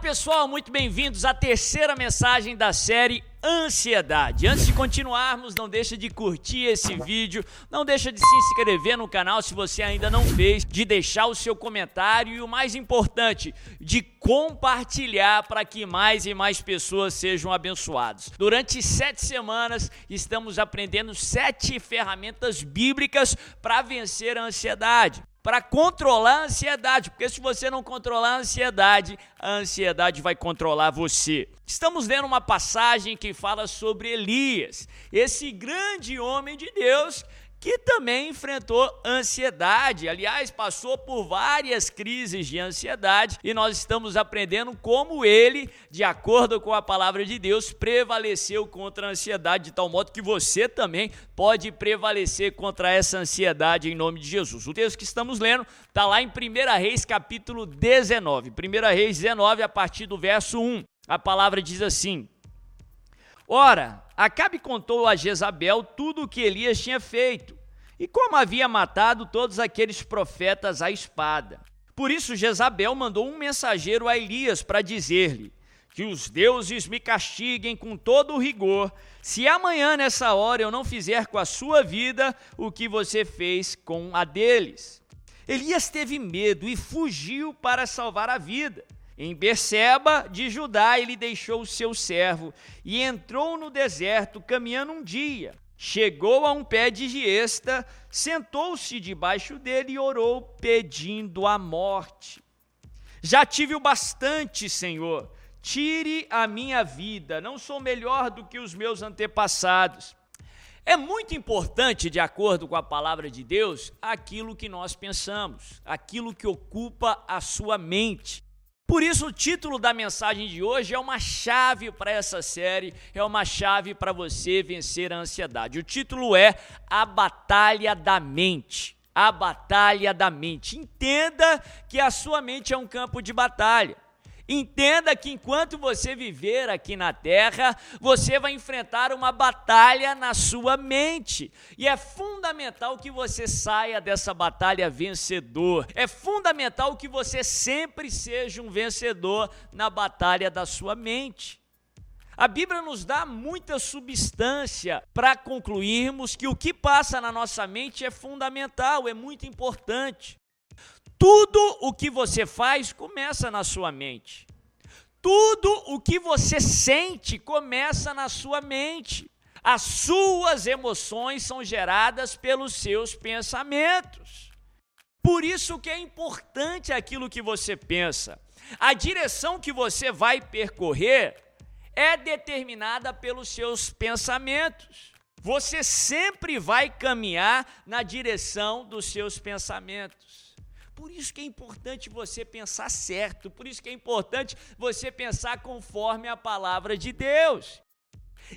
pessoal, muito bem-vindos à terceira mensagem da série Ansiedade. Antes de continuarmos, não deixa de curtir esse vídeo, não deixa de se inscrever no canal se você ainda não fez, de deixar o seu comentário e o mais importante, de compartilhar para que mais e mais pessoas sejam abençoadas. Durante sete semanas, estamos aprendendo sete ferramentas bíblicas para vencer a ansiedade para controlar a ansiedade, porque se você não controlar a ansiedade, a ansiedade vai controlar você. Estamos lendo uma passagem que fala sobre Elias, esse grande homem de Deus que também enfrentou ansiedade. Aliás, passou por várias crises de ansiedade e nós estamos aprendendo como ele, de acordo com a palavra de Deus, prevaleceu contra a ansiedade, de tal modo que você também pode prevalecer contra essa ansiedade em nome de Jesus. O texto que estamos lendo está lá em 1 Reis, capítulo 19. 1 Reis 19, a partir do verso 1. A palavra diz assim: Ora, Acabe contou a Jezabel tudo o que Elias tinha feito e como havia matado todos aqueles profetas à espada. Por isso Jezabel mandou um mensageiro a Elias para dizer-lhe: Que os deuses me castiguem com todo o rigor, se amanhã nessa hora eu não fizer com a sua vida o que você fez com a deles. Elias teve medo e fugiu para salvar a vida. Em Berseba de Judá ele deixou o seu servo e entrou no deserto caminhando um dia. Chegou a um pé de giesta, sentou-se debaixo dele e orou pedindo a morte. Já tive o bastante, Senhor. Tire a minha vida, não sou melhor do que os meus antepassados. É muito importante, de acordo com a palavra de Deus, aquilo que nós pensamos, aquilo que ocupa a sua mente. Por isso, o título da mensagem de hoje é uma chave para essa série, é uma chave para você vencer a ansiedade. O título é A Batalha da Mente. A Batalha da Mente. Entenda que a sua mente é um campo de batalha. Entenda que enquanto você viver aqui na terra, você vai enfrentar uma batalha na sua mente. E é fundamental que você saia dessa batalha vencedor. É fundamental que você sempre seja um vencedor na batalha da sua mente. A Bíblia nos dá muita substância para concluirmos que o que passa na nossa mente é fundamental, é muito importante. Tudo o que você faz começa na sua mente. Tudo o que você sente começa na sua mente. As suas emoções são geradas pelos seus pensamentos. Por isso que é importante aquilo que você pensa. A direção que você vai percorrer é determinada pelos seus pensamentos. Você sempre vai caminhar na direção dos seus pensamentos. Por isso que é importante você pensar certo, por isso que é importante você pensar conforme a palavra de Deus.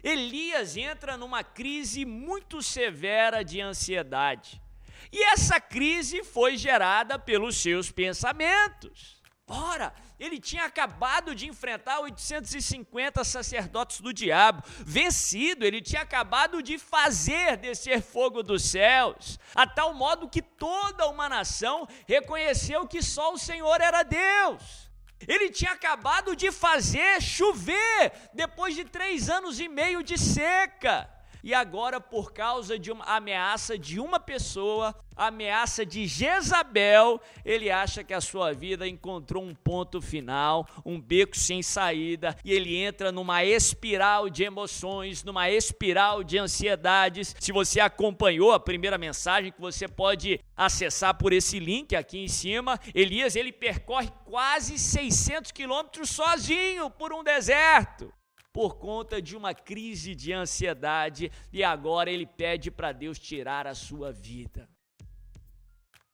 Elias entra numa crise muito severa de ansiedade. E essa crise foi gerada pelos seus pensamentos. Ora, ele tinha acabado de enfrentar 850 sacerdotes do diabo, vencido, ele tinha acabado de fazer descer fogo dos céus, a tal modo que toda uma nação reconheceu que só o Senhor era Deus. Ele tinha acabado de fazer chover depois de três anos e meio de seca e agora, por causa de uma ameaça de uma pessoa, ameaça de Jezabel, ele acha que a sua vida encontrou um ponto final, um beco sem saída, e ele entra numa espiral de emoções, numa espiral de ansiedades. Se você acompanhou a primeira mensagem, que você pode acessar por esse link aqui em cima, Elias ele percorre quase 600 quilômetros sozinho por um deserto por conta de uma crise de ansiedade e agora ele pede para Deus tirar a sua vida.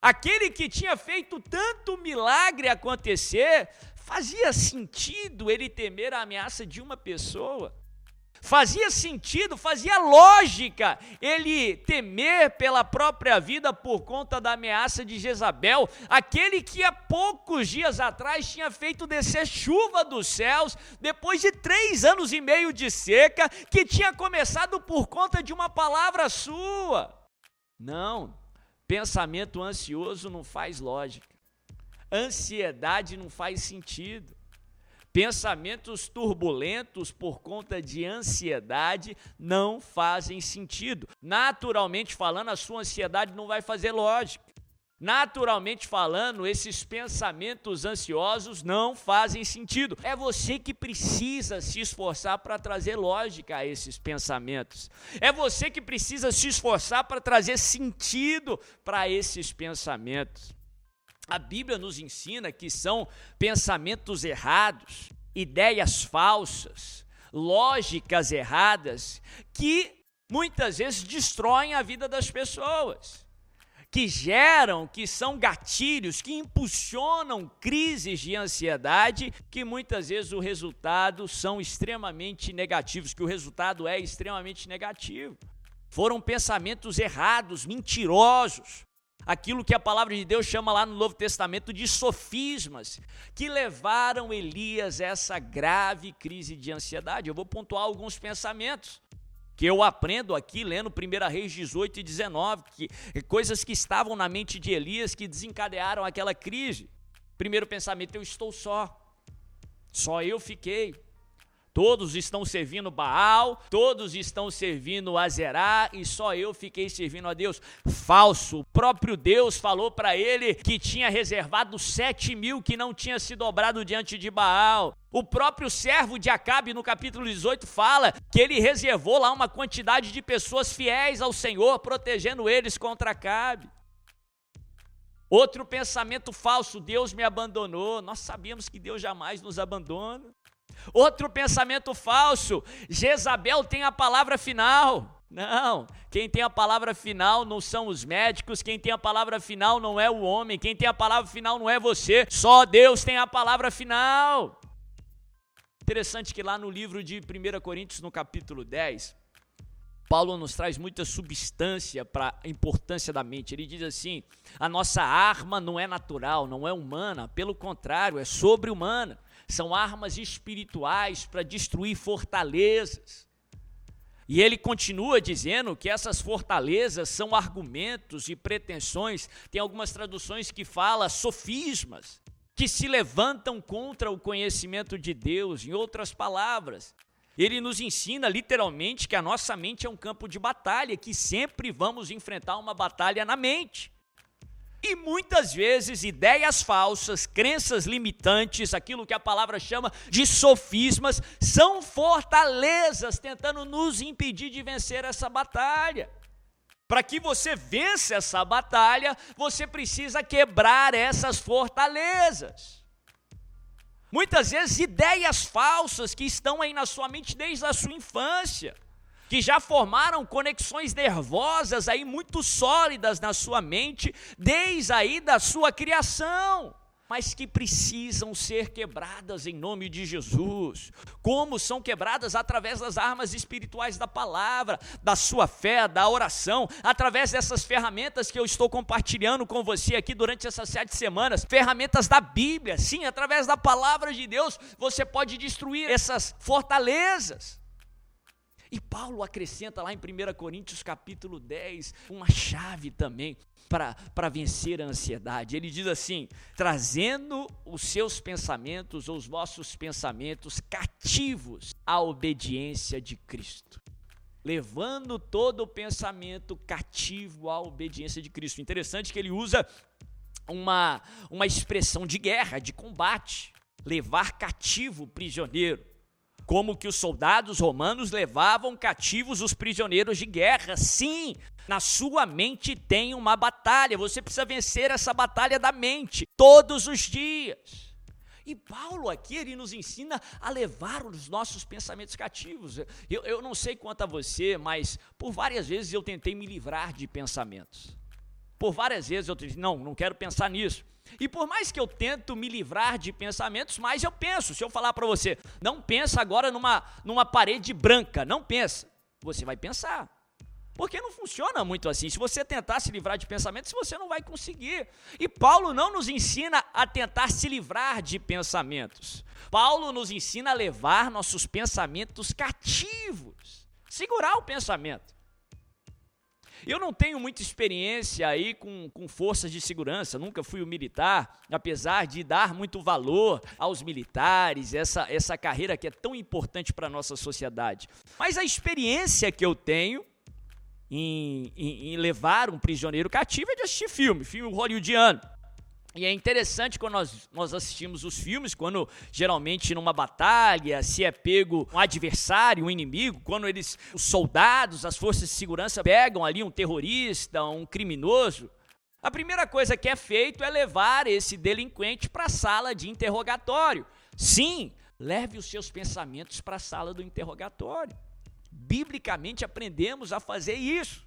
Aquele que tinha feito tanto milagre acontecer, fazia sentido ele temer a ameaça de uma pessoa? Fazia sentido, fazia lógica ele temer pela própria vida por conta da ameaça de Jezabel, aquele que há poucos dias atrás tinha feito descer chuva dos céus, depois de três anos e meio de seca, que tinha começado por conta de uma palavra sua. Não, pensamento ansioso não faz lógica, ansiedade não faz sentido. Pensamentos turbulentos por conta de ansiedade não fazem sentido. Naturalmente falando, a sua ansiedade não vai fazer lógica. Naturalmente falando, esses pensamentos ansiosos não fazem sentido. É você que precisa se esforçar para trazer lógica a esses pensamentos. É você que precisa se esforçar para trazer sentido para esses pensamentos. A Bíblia nos ensina que são pensamentos errados, ideias falsas, lógicas erradas que muitas vezes destroem a vida das pessoas que geram, que são gatilhos, que impulsionam crises de ansiedade, que muitas vezes o resultado são extremamente negativos, que o resultado é extremamente negativo. Foram pensamentos errados, mentirosos, aquilo que a palavra de Deus chama lá no Novo Testamento de sofismas, que levaram Elias a essa grave crise de ansiedade. Eu vou pontuar alguns pensamentos que eu aprendo aqui lendo 1 Reis 18 e 19, que coisas que estavam na mente de Elias que desencadearam aquela crise. Primeiro pensamento, eu estou só. Só eu fiquei. Todos estão servindo Baal, todos estão servindo Azerá e só eu fiquei servindo a Deus. Falso. O próprio Deus falou para ele que tinha reservado sete mil que não tinha se dobrado diante de Baal. O próprio servo de Acabe, no capítulo 18, fala que ele reservou lá uma quantidade de pessoas fiéis ao Senhor, protegendo eles contra Acabe. Outro pensamento falso: Deus me abandonou. Nós sabemos que Deus jamais nos abandona. Outro pensamento falso: Jezabel tem a palavra final. Não, quem tem a palavra final não são os médicos, quem tem a palavra final não é o homem, quem tem a palavra final não é você, só Deus tem a palavra final. Interessante que lá no livro de 1 Coríntios, no capítulo 10, Paulo nos traz muita substância para a importância da mente. Ele diz assim: a nossa arma não é natural, não é humana, pelo contrário, é sobre-humana são armas espirituais para destruir fortalezas. E ele continua dizendo que essas fortalezas são argumentos e pretensões, tem algumas traduções que fala sofismas, que se levantam contra o conhecimento de Deus, em outras palavras. Ele nos ensina literalmente que a nossa mente é um campo de batalha, que sempre vamos enfrentar uma batalha na mente. E muitas vezes ideias falsas, crenças limitantes, aquilo que a palavra chama de sofismas, são fortalezas tentando nos impedir de vencer essa batalha. Para que você vença essa batalha, você precisa quebrar essas fortalezas. Muitas vezes ideias falsas que estão aí na sua mente desde a sua infância que já formaram conexões nervosas aí muito sólidas na sua mente, desde aí da sua criação mas que precisam ser quebradas em nome de Jesus. Como são quebradas? Através das armas espirituais da palavra, da sua fé, da oração, através dessas ferramentas que eu estou compartilhando com você aqui durante essas sete semanas ferramentas da Bíblia. Sim, através da palavra de Deus, você pode destruir essas fortalezas. E Paulo acrescenta lá em 1 Coríntios capítulo 10 uma chave também para vencer a ansiedade. Ele diz assim: trazendo os seus pensamentos, ou os vossos pensamentos cativos à obediência de Cristo. Levando todo o pensamento cativo à obediência de Cristo. Interessante que ele usa uma, uma expressão de guerra, de combate. Levar cativo o prisioneiro como que os soldados romanos levavam cativos os prisioneiros de guerra. Sim, na sua mente tem uma batalha, você precisa vencer essa batalha da mente todos os dias. E Paulo aqui, ele nos ensina a levar os nossos pensamentos cativos. Eu, eu não sei quanto a você, mas por várias vezes eu tentei me livrar de pensamentos. Por várias vezes eu disse, não, não quero pensar nisso. E por mais que eu tento me livrar de pensamentos, mais eu penso. Se eu falar para você, não pensa agora numa, numa parede branca, não pensa. Você vai pensar. Porque não funciona muito assim. Se você tentar se livrar de pensamentos, você não vai conseguir. E Paulo não nos ensina a tentar se livrar de pensamentos. Paulo nos ensina a levar nossos pensamentos cativos. Segurar o pensamento. Eu não tenho muita experiência aí com, com forças de segurança, nunca fui um militar, apesar de dar muito valor aos militares, essa, essa carreira que é tão importante para a nossa sociedade. Mas a experiência que eu tenho em, em, em levar um prisioneiro cativo é de assistir filme, filme hollywoodiano. E é interessante quando nós, nós assistimos os filmes, quando geralmente numa batalha se é pego um adversário, um inimigo, quando eles, os soldados, as forças de segurança pegam ali um terrorista, um criminoso, a primeira coisa que é feito é levar esse delinquente para a sala de interrogatório. Sim, leve os seus pensamentos para a sala do interrogatório. Biblicamente aprendemos a fazer isso.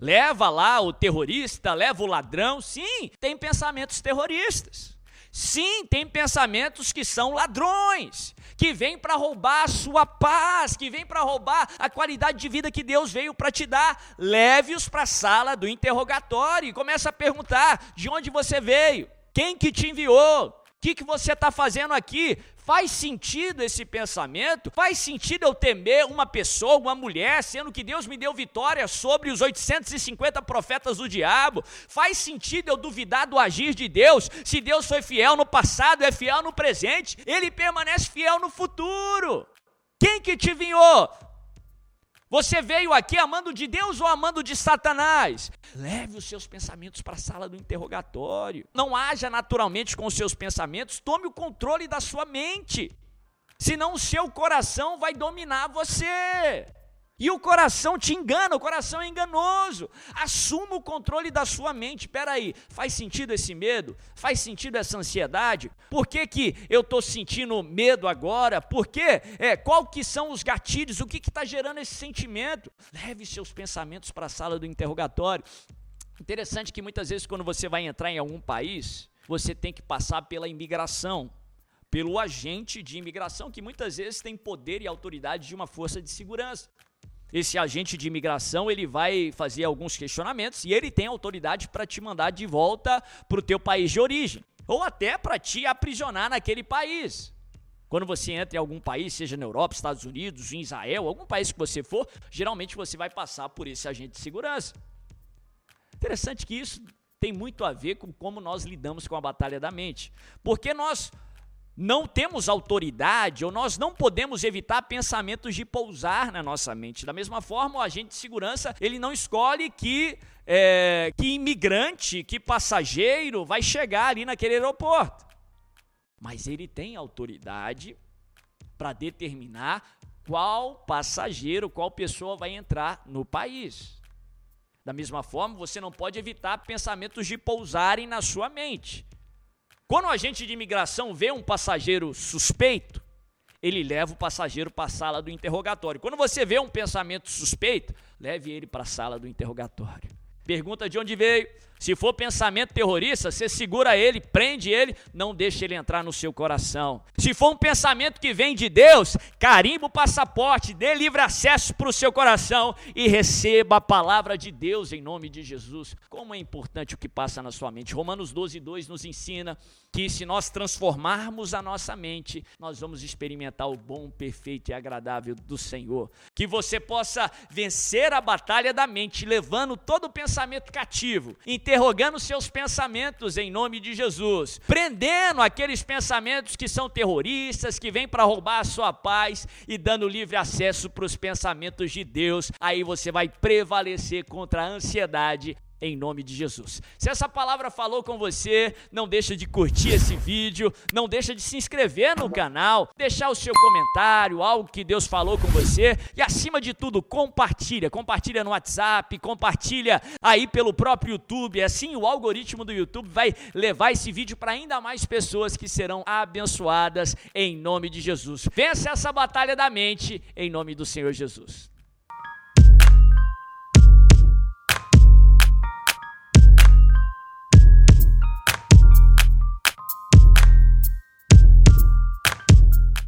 Leva lá o terrorista, leva o ladrão. Sim, tem pensamentos terroristas. Sim, tem pensamentos que são ladrões, que vêm para roubar a sua paz, que vêm para roubar a qualidade de vida que Deus veio para te dar. Leve-os para a sala do interrogatório e começa a perguntar: de onde você veio? Quem que te enviou? O que, que você está fazendo aqui? Faz sentido esse pensamento? Faz sentido eu temer uma pessoa, uma mulher, sendo que Deus me deu vitória sobre os 850 profetas do diabo? Faz sentido eu duvidar do agir de Deus? Se Deus foi fiel no passado, é fiel no presente, ele permanece fiel no futuro. Quem que te vinhou? Você veio aqui amando de Deus ou amando de Satanás? Leve os seus pensamentos para a sala do interrogatório. Não haja naturalmente com os seus pensamentos, tome o controle da sua mente. Senão o seu coração vai dominar você. E o coração te engana, o coração é enganoso. Assuma o controle da sua mente. Espera aí, faz sentido esse medo? Faz sentido essa ansiedade? Por que, que eu estou sentindo medo agora? Por quê? É, qual que são os gatilhos? O que está gerando esse sentimento? Leve seus pensamentos para a sala do interrogatório. Interessante que muitas vezes quando você vai entrar em algum país, você tem que passar pela imigração, pelo agente de imigração, que muitas vezes tem poder e autoridade de uma força de segurança esse agente de imigração ele vai fazer alguns questionamentos e ele tem autoridade para te mandar de volta para o teu país de origem ou até para te aprisionar naquele país. Quando você entra em algum país, seja na Europa, Estados Unidos, em Israel, algum país que você for, geralmente você vai passar por esse agente de segurança. Interessante que isso tem muito a ver com como nós lidamos com a batalha da mente. Porque nós não temos autoridade ou nós não podemos evitar pensamentos de pousar na nossa mente. Da mesma forma, o agente de segurança ele não escolhe que é, que imigrante, que passageiro vai chegar ali naquele aeroporto, mas ele tem autoridade para determinar qual passageiro, qual pessoa vai entrar no país. Da mesma forma, você não pode evitar pensamentos de pousarem na sua mente. Quando o agente de imigração vê um passageiro suspeito, ele leva o passageiro para a sala do interrogatório. Quando você vê um pensamento suspeito, leve ele para a sala do interrogatório. Pergunta de onde veio. Se for pensamento terrorista, você segura ele, prende ele, não deixe ele entrar no seu coração. Se for um pensamento que vem de Deus, carimba o passaporte, dê livre acesso para o seu coração e receba a palavra de Deus em nome de Jesus. Como é importante o que passa na sua mente. Romanos 12, 2 nos ensina que se nós transformarmos a nossa mente, nós vamos experimentar o bom, perfeito e agradável do Senhor. Que você possa vencer a batalha da mente, levando todo o pensamento cativo, interrogando seus pensamentos em nome de Jesus, prendendo aqueles pensamentos que são terroristas, que vêm para roubar a sua paz e dando livre acesso para os pensamentos de Deus. Aí você vai prevalecer contra a ansiedade, em nome de Jesus. Se essa palavra falou com você, não deixa de curtir esse vídeo, não deixa de se inscrever no canal, deixar o seu comentário, algo que Deus falou com você e acima de tudo, compartilha, compartilha no WhatsApp, compartilha aí pelo próprio YouTube, assim o algoritmo do YouTube vai levar esse vídeo para ainda mais pessoas que serão abençoadas em nome de Jesus. Vença essa batalha da mente em nome do Senhor Jesus.